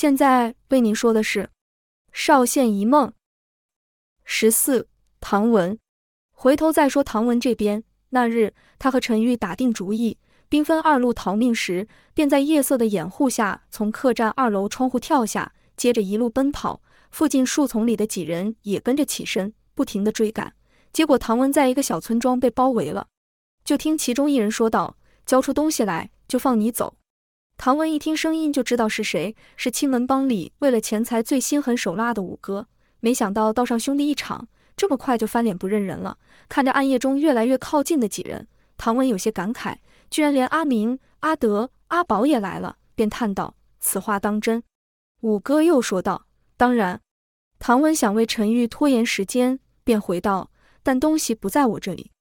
现在为您说的是《少县一梦》十四。唐文，回头再说唐文这边。那日，他和陈玉打定主意，兵分二路逃命时，便在夜色的掩护下，从客栈二楼窗户跳下，接着一路奔跑。附近树丛里的几人也跟着起身，不停地追赶。结果，唐文在一个小村庄被包围了。就听其中一人说道：“交出东西来，就放你走。”唐文一听声音，就知道是谁，是青门帮里为了钱财最心狠手辣的五哥。没想到道上兄弟一场。这么快就翻脸不认人了？看着暗夜中越来越靠近的几人，唐文有些感慨，居然连阿明、阿德、阿宝也来了，便叹道：“此话当真？”五哥又说道：“当然。”唐文想为陈玉拖延时间，便回道：“但东西不在我这里。”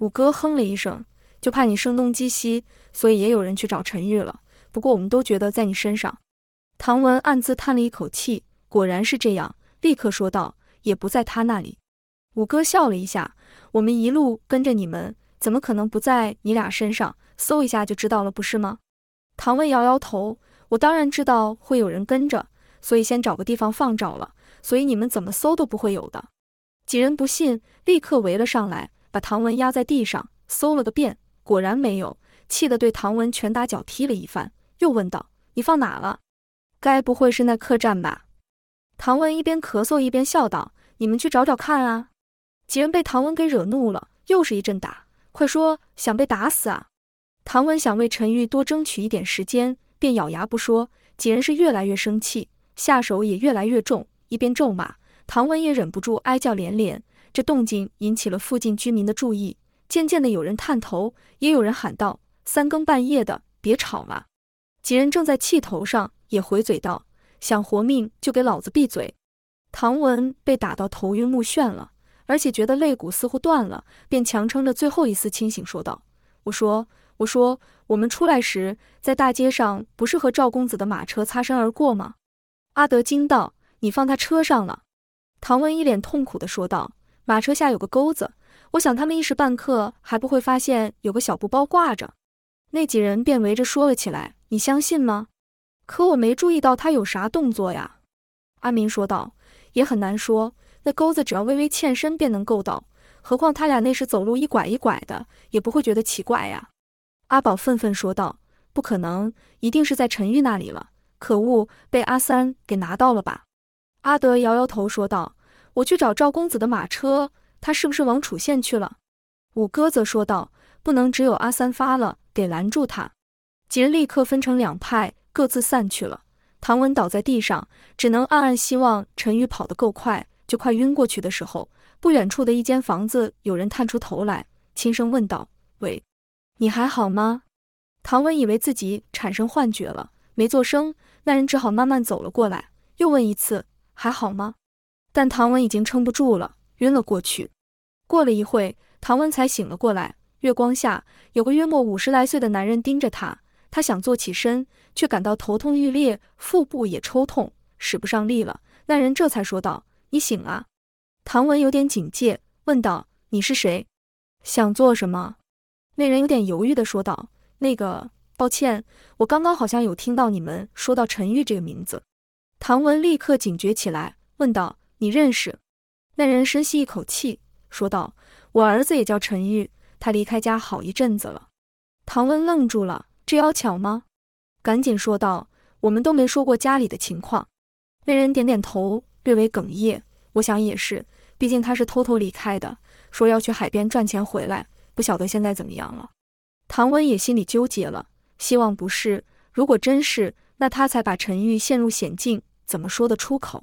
五哥哼了一声：“就怕你声东击西，所以也有人去找陈玉了。不过我们都觉得在你身上。”唐文暗自叹了一口气，果然是这样，立刻说道：“也不在他那里。”五哥笑了一下，我们一路跟着你们，怎么可能不在你俩身上？搜一下就知道了，不是吗？唐文摇摇头，我当然知道会有人跟着，所以先找个地方放着了，所以你们怎么搜都不会有的。几人不信，立刻围了上来，把唐文压在地上，搜了个遍，果然没有，气得对唐文拳打脚踢了一番，又问道：“你放哪了？该不会是那客栈吧？”唐文一边咳嗽一边笑道：“你们去找找看啊。”几人被唐文给惹怒了，又是一阵打。快说，想被打死啊？唐文想为陈玉多争取一点时间，便咬牙不说。几人是越来越生气，下手也越来越重，一边咒骂，唐文也忍不住哀叫连连。这动静引起了附近居民的注意，渐渐的有人探头，也有人喊道：“三更半夜的，别吵了！”几人正在气头上，也回嘴道：“想活命就给老子闭嘴！”唐文被打到头晕目眩了。而且觉得肋骨似乎断了，便强撑着最后一丝清醒说道：“我说，我说，我们出来时在大街上不是和赵公子的马车擦身而过吗？”阿德惊道：“你放他车上了？”唐文一脸痛苦地说道：“马车下有个钩子，我想他们一时半刻还不会发现有个小布包挂着。”那几人便围着说了起来：“你相信吗？可我没注意到他有啥动作呀。”阿明说道：“也很难说。”那钩子只要微微欠身便能够到，何况他俩那时走路一拐一拐的，也不会觉得奇怪呀。阿宝愤愤说道：“不可能，一定是在陈玉那里了。可恶，被阿三给拿到了吧？”阿德摇摇头说道：“我去找赵公子的马车，他是不是往楚县去了？”五哥则说道：“不能只有阿三发了，得拦住他。”几人立刻分成两派，各自散去了。唐文倒在地上，只能暗暗希望陈宇跑得够快。就快晕过去的时候，不远处的一间房子有人探出头来，轻声问道：“喂，你还好吗？”唐文以为自己产生幻觉了，没做声。那人只好慢慢走了过来，又问一次：“还好吗？”但唐文已经撑不住了，晕了过去。过了一会，唐文才醒了过来。月光下，有个约莫五十来岁的男人盯着他。他想坐起身，却感到头痛欲裂，腹部也抽痛，使不上力了。那人这才说道。你醒了，唐文有点警戒，问道：“你是谁？想做什么？”那人有点犹豫的说道：“那个，抱歉，我刚刚好像有听到你们说到陈玉这个名字。”唐文立刻警觉起来，问道：“你认识？”那人深吸一口气，说道：“我儿子也叫陈玉，他离开家好一阵子了。”唐文愣住了，这要巧吗？赶紧说道：“我们都没说过家里的情况。”那人点点头。略微哽咽，我想也是，毕竟他是偷偷离开的，说要去海边赚钱回来，不晓得现在怎么样了。唐文也心里纠结了，希望不是，如果真是，那他才把陈玉陷入险境，怎么说得出口？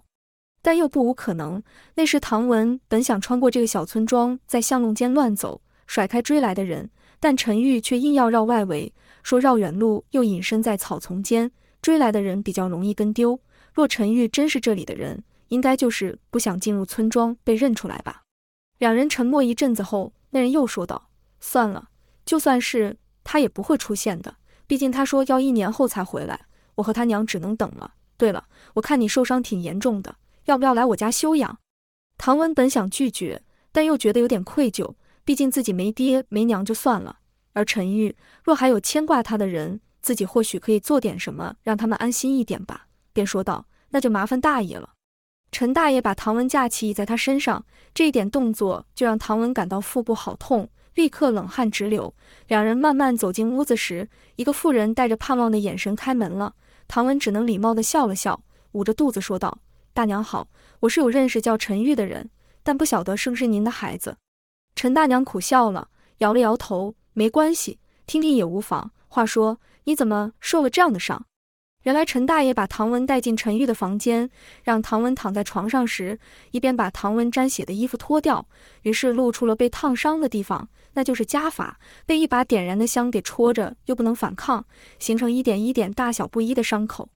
但又不无可能。那时唐文本想穿过这个小村庄，在巷弄间乱走，甩开追来的人，但陈玉却硬要绕外围，说绕远路又隐身在草丛间，追来的人比较容易跟丢。若陈玉真是这里的人，应该就是不想进入村庄被认出来吧。两人沉默一阵子后，那人又说道：“算了，就算是他也不会出现的。毕竟他说要一年后才回来，我和他娘只能等了。对了，我看你受伤挺严重的，要不要来我家休养？”唐文本想拒绝，但又觉得有点愧疚，毕竟自己没爹没娘就算了，而陈玉若还有牵挂他的人，自己或许可以做点什么让他们安心一点吧。便说道：“那就麻烦大爷了。”陈大爷把唐文架起倚在他身上，这一点动作就让唐文感到腹部好痛，立刻冷汗直流。两人慢慢走进屋子时，一个妇人带着盼望的眼神开门了。唐文只能礼貌地笑了笑，捂着肚子说道：“大娘好，我是有认识叫陈玉的人，但不晓得是不是您的孩子。”陈大娘苦笑了，摇了摇头：“没关系，听听也无妨。话说，你怎么受了这样的伤？”原来陈大爷把唐文带进陈玉的房间，让唐文躺在床上时，一边把唐文沾血的衣服脱掉，于是露出了被烫伤的地方，那就是家法，被一把点燃的香给戳着，又不能反抗，形成一点一点大小不一的伤口。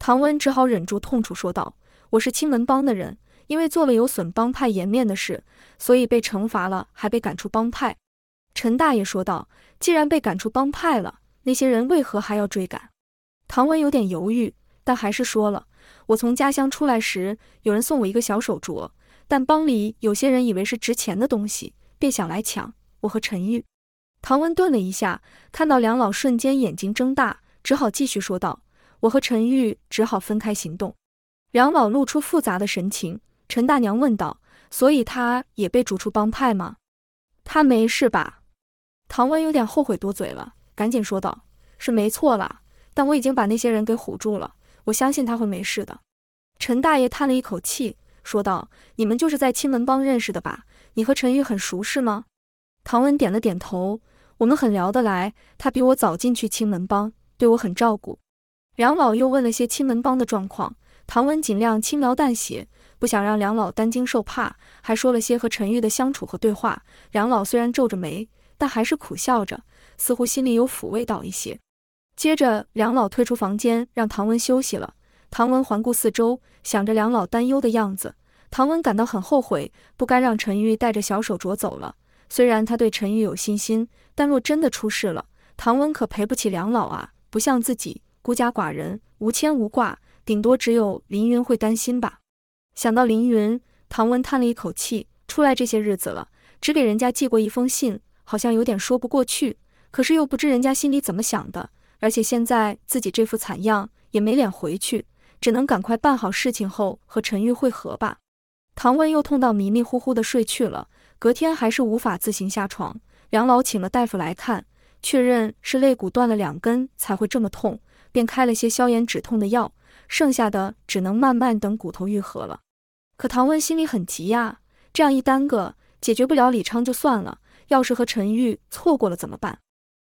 唐文只好忍住痛楚说道：“我是青门帮的人，因为做了有损帮派颜面的事，所以被惩罚了，还被赶出帮派。”陈大爷说道：“既然被赶出帮派了，那些人为何还要追赶？”唐文有点犹豫，但还是说了：“我从家乡出来时，有人送我一个小手镯，但帮里有些人以为是值钱的东西，便想来抢。我和陈玉。”唐文顿了一下，看到梁老瞬间眼睛睁大，只好继续说道：“我和陈玉只好分开行动。”梁老露出复杂的神情。陈大娘问道：“所以他也被逐出帮派吗？”“他没事吧？”唐文有点后悔多嘴了，赶紧说道：“是没错了。”但我已经把那些人给唬住了，我相信他会没事的。陈大爷叹了一口气，说道：“你们就是在青门帮认识的吧？你和陈玉很熟是吗？”唐文点了点头：“我们很聊得来，他比我早进去青门帮，对我很照顾。”梁老又问了些青门帮的状况，唐文尽量轻描淡写，不想让梁老担惊受怕，还说了些和陈玉的相处和对话。梁老虽然皱着眉，但还是苦笑着，似乎心里有抚慰到一些。接着，梁老退出房间，让唐文休息了。唐文环顾四周，想着梁老担忧的样子，唐文感到很后悔，不该让陈玉带着小手镯走了。虽然他对陈玉有信心，但若真的出事了，唐文可赔不起梁老啊！不像自己孤家寡人，无牵无挂，顶多只有凌云会担心吧。想到凌云，唐文叹了一口气。出来这些日子了，只给人家寄过一封信，好像有点说不过去。可是又不知人家心里怎么想的。而且现在自己这副惨样也没脸回去，只能赶快办好事情后和陈玉会合吧。唐文又痛到迷迷糊糊的睡去了，隔天还是无法自行下床。梁老请了大夫来看，确认是肋骨断了两根才会这么痛，便开了些消炎止痛的药，剩下的只能慢慢等骨头愈合了。可唐文心里很急呀，这样一耽搁，解决不了李昌就算了，要是和陈玉错过了怎么办？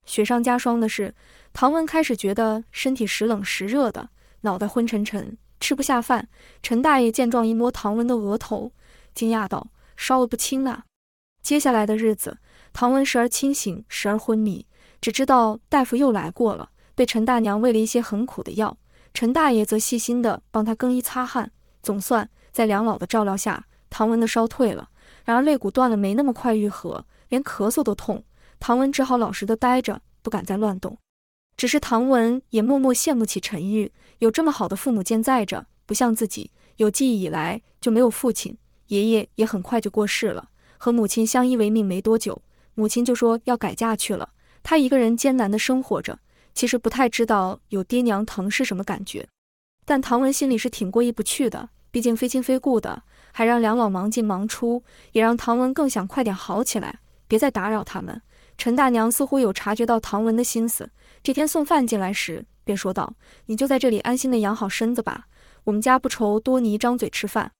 雪上加霜的是，唐文开始觉得身体时冷时热的，脑袋昏沉沉，吃不下饭。陈大爷见状，一摸唐文的额头，惊讶道：“烧得不轻呐！”接下来的日子，唐文时而清醒，时而昏迷，只知道大夫又来过了，被陈大娘喂了一些很苦的药。陈大爷则细心地帮他更衣擦汗。总算在梁老的照料下，唐文的烧退了。然而肋骨断了，没那么快愈合，连咳嗽都痛。唐文只好老实的待着，不敢再乱动。只是唐文也默默羡慕起陈玉，有这么好的父母健在着，不像自己有记忆以来就没有父亲，爷爷也很快就过世了，和母亲相依为命没多久，母亲就说要改嫁去了，他一个人艰难的生活着，其实不太知道有爹娘疼是什么感觉。但唐文心里是挺过意不去的，毕竟非亲非故的，还让两老忙进忙出，也让唐文更想快点好起来，别再打扰他们。陈大娘似乎有察觉到唐文的心思，这天送饭进来时，便说道：“你就在这里安心的养好身子吧，我们家不愁多你一张嘴吃饭。”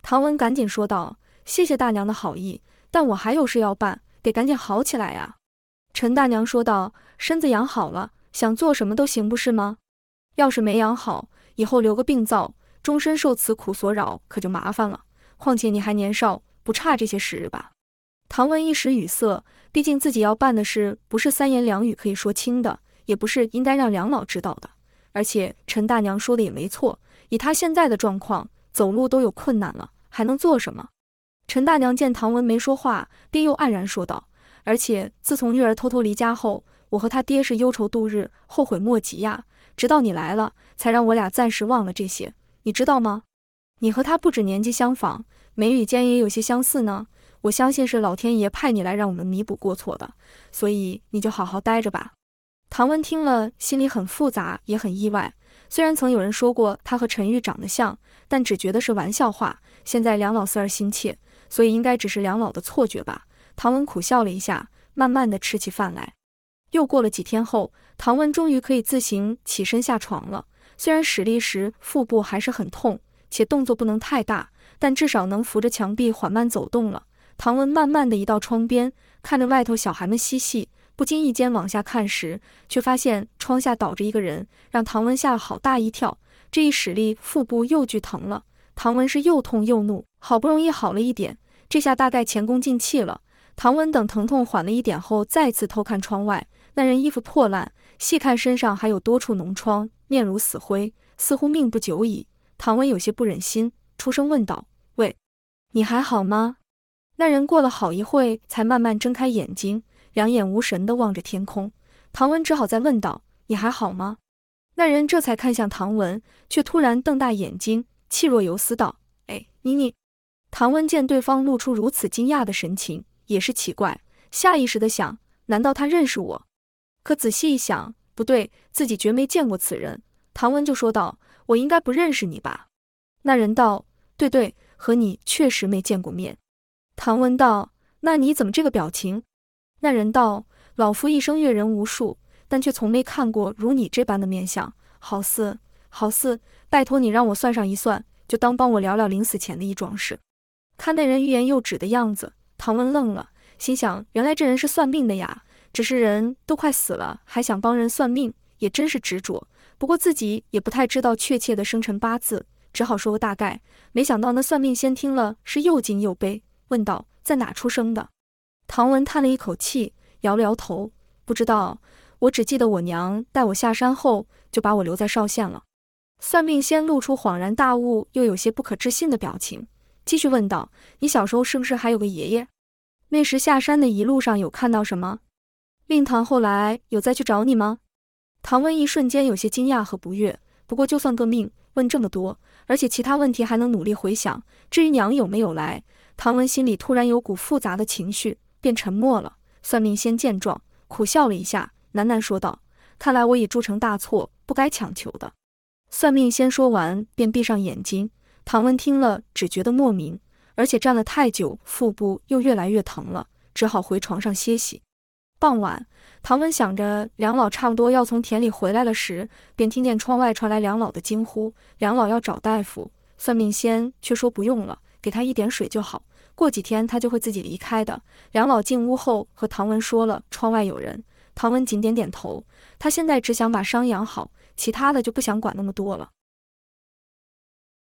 唐文赶紧说道：“谢谢大娘的好意，但我还有事要办，得赶紧好起来呀。”陈大娘说道：“身子养好了，想做什么都行，不是吗？要是没养好，以后留个病灶，终身受此苦所扰，可就麻烦了。况且你还年少，不差这些时日吧？”唐文一时语塞。毕竟自己要办的事不是三言两语可以说清的，也不是应该让梁老知道的。而且陈大娘说的也没错，以他现在的状况，走路都有困难了，还能做什么？陈大娘见唐文没说话，便又黯然说道：“而且自从玉儿偷偷离家后，我和他爹是忧愁度日，后悔莫及呀。直到你来了，才让我俩暂时忘了这些，你知道吗？你和他不止年纪相仿，眉宇间也有些相似呢。”我相信是老天爷派你来让我们弥补过错的，所以你就好好待着吧。唐文听了，心里很复杂，也很意外。虽然曾有人说过他和陈玉长得像，但只觉得是玩笑话。现在梁老四儿心切，所以应该只是梁老的错觉吧。唐文苦笑了一下，慢慢的吃起饭来。又过了几天后，唐文终于可以自行起身下床了。虽然使力时腹部还是很痛，且动作不能太大，但至少能扶着墙壁缓慢走动了。唐文慢慢的移到窗边，看着外头小孩们嬉戏。不经意间往下看时，却发现窗下倒着一个人，让唐文吓了好大一跳。这一使力，腹部又剧疼了。唐文是又痛又怒，好不容易好了一点，这下大概前功尽弃了。唐文等疼痛缓了一点后，再次偷看窗外，那人衣服破烂，细看身上还有多处脓疮，面如死灰，似乎命不久矣。唐文有些不忍心，出声问道：“喂，你还好吗？”那人过了好一会，才慢慢睁开眼睛。两眼无神地望着天空，唐文只好再问道：“你还好吗？”那人这才看向唐文，却突然瞪大眼睛，气若游丝道：“哎，你你！”唐文见对方露出如此惊讶的神情，也是奇怪，下意识地想：难道他认识我？可仔细一想，不对，自己绝没见过此人。唐文就说道：“我应该不认识你吧？”那人道：“对对，和你确实没见过面。”唐文道：“那你怎么这个表情？”那人道：“老夫一生阅人无数，但却从没看过如你这般的面相，好似好似……拜托你让我算上一算，就当帮我聊聊临死前的一桩事。”看那人欲言又止的样子，唐文愣了，心想：原来这人是算命的呀！只是人都快死了，还想帮人算命，也真是执着。不过自己也不太知道确切的生辰八字，只好说个大概。没想到那算命先听了，是又惊又悲，问道：“在哪出生的？”唐文叹了一口气，摇了摇头，不知道。我只记得我娘带我下山后，就把我留在邵县了。算命先露出恍然大悟又有些不可置信的表情，继续问道：“你小时候是不是还有个爷爷？那时下山的一路上有看到什么？令堂后来有再去找你吗？”唐文一瞬间有些惊讶和不悦。不过就算个命，问这么多，而且其他问题还能努力回想。至于娘有没有来，唐文心里突然有股复杂的情绪。便沉默了。算命仙见状，苦笑了一下，喃喃说道：“看来我已铸成大错，不该强求的。”算命仙说完，便闭上眼睛。唐文听了，只觉得莫名，而且站了太久，腹部又越来越疼了，只好回床上歇息。傍晚，唐文想着梁老差不多要从田里回来了时，便听见窗外传来梁老的惊呼：“梁老要找大夫。”算命仙却说不用了，给他一点水就好。过几天他就会自己离开的。梁老进屋后和唐文说了窗外有人，唐文紧点点头。他现在只想把伤养好，其他的就不想管那么多了。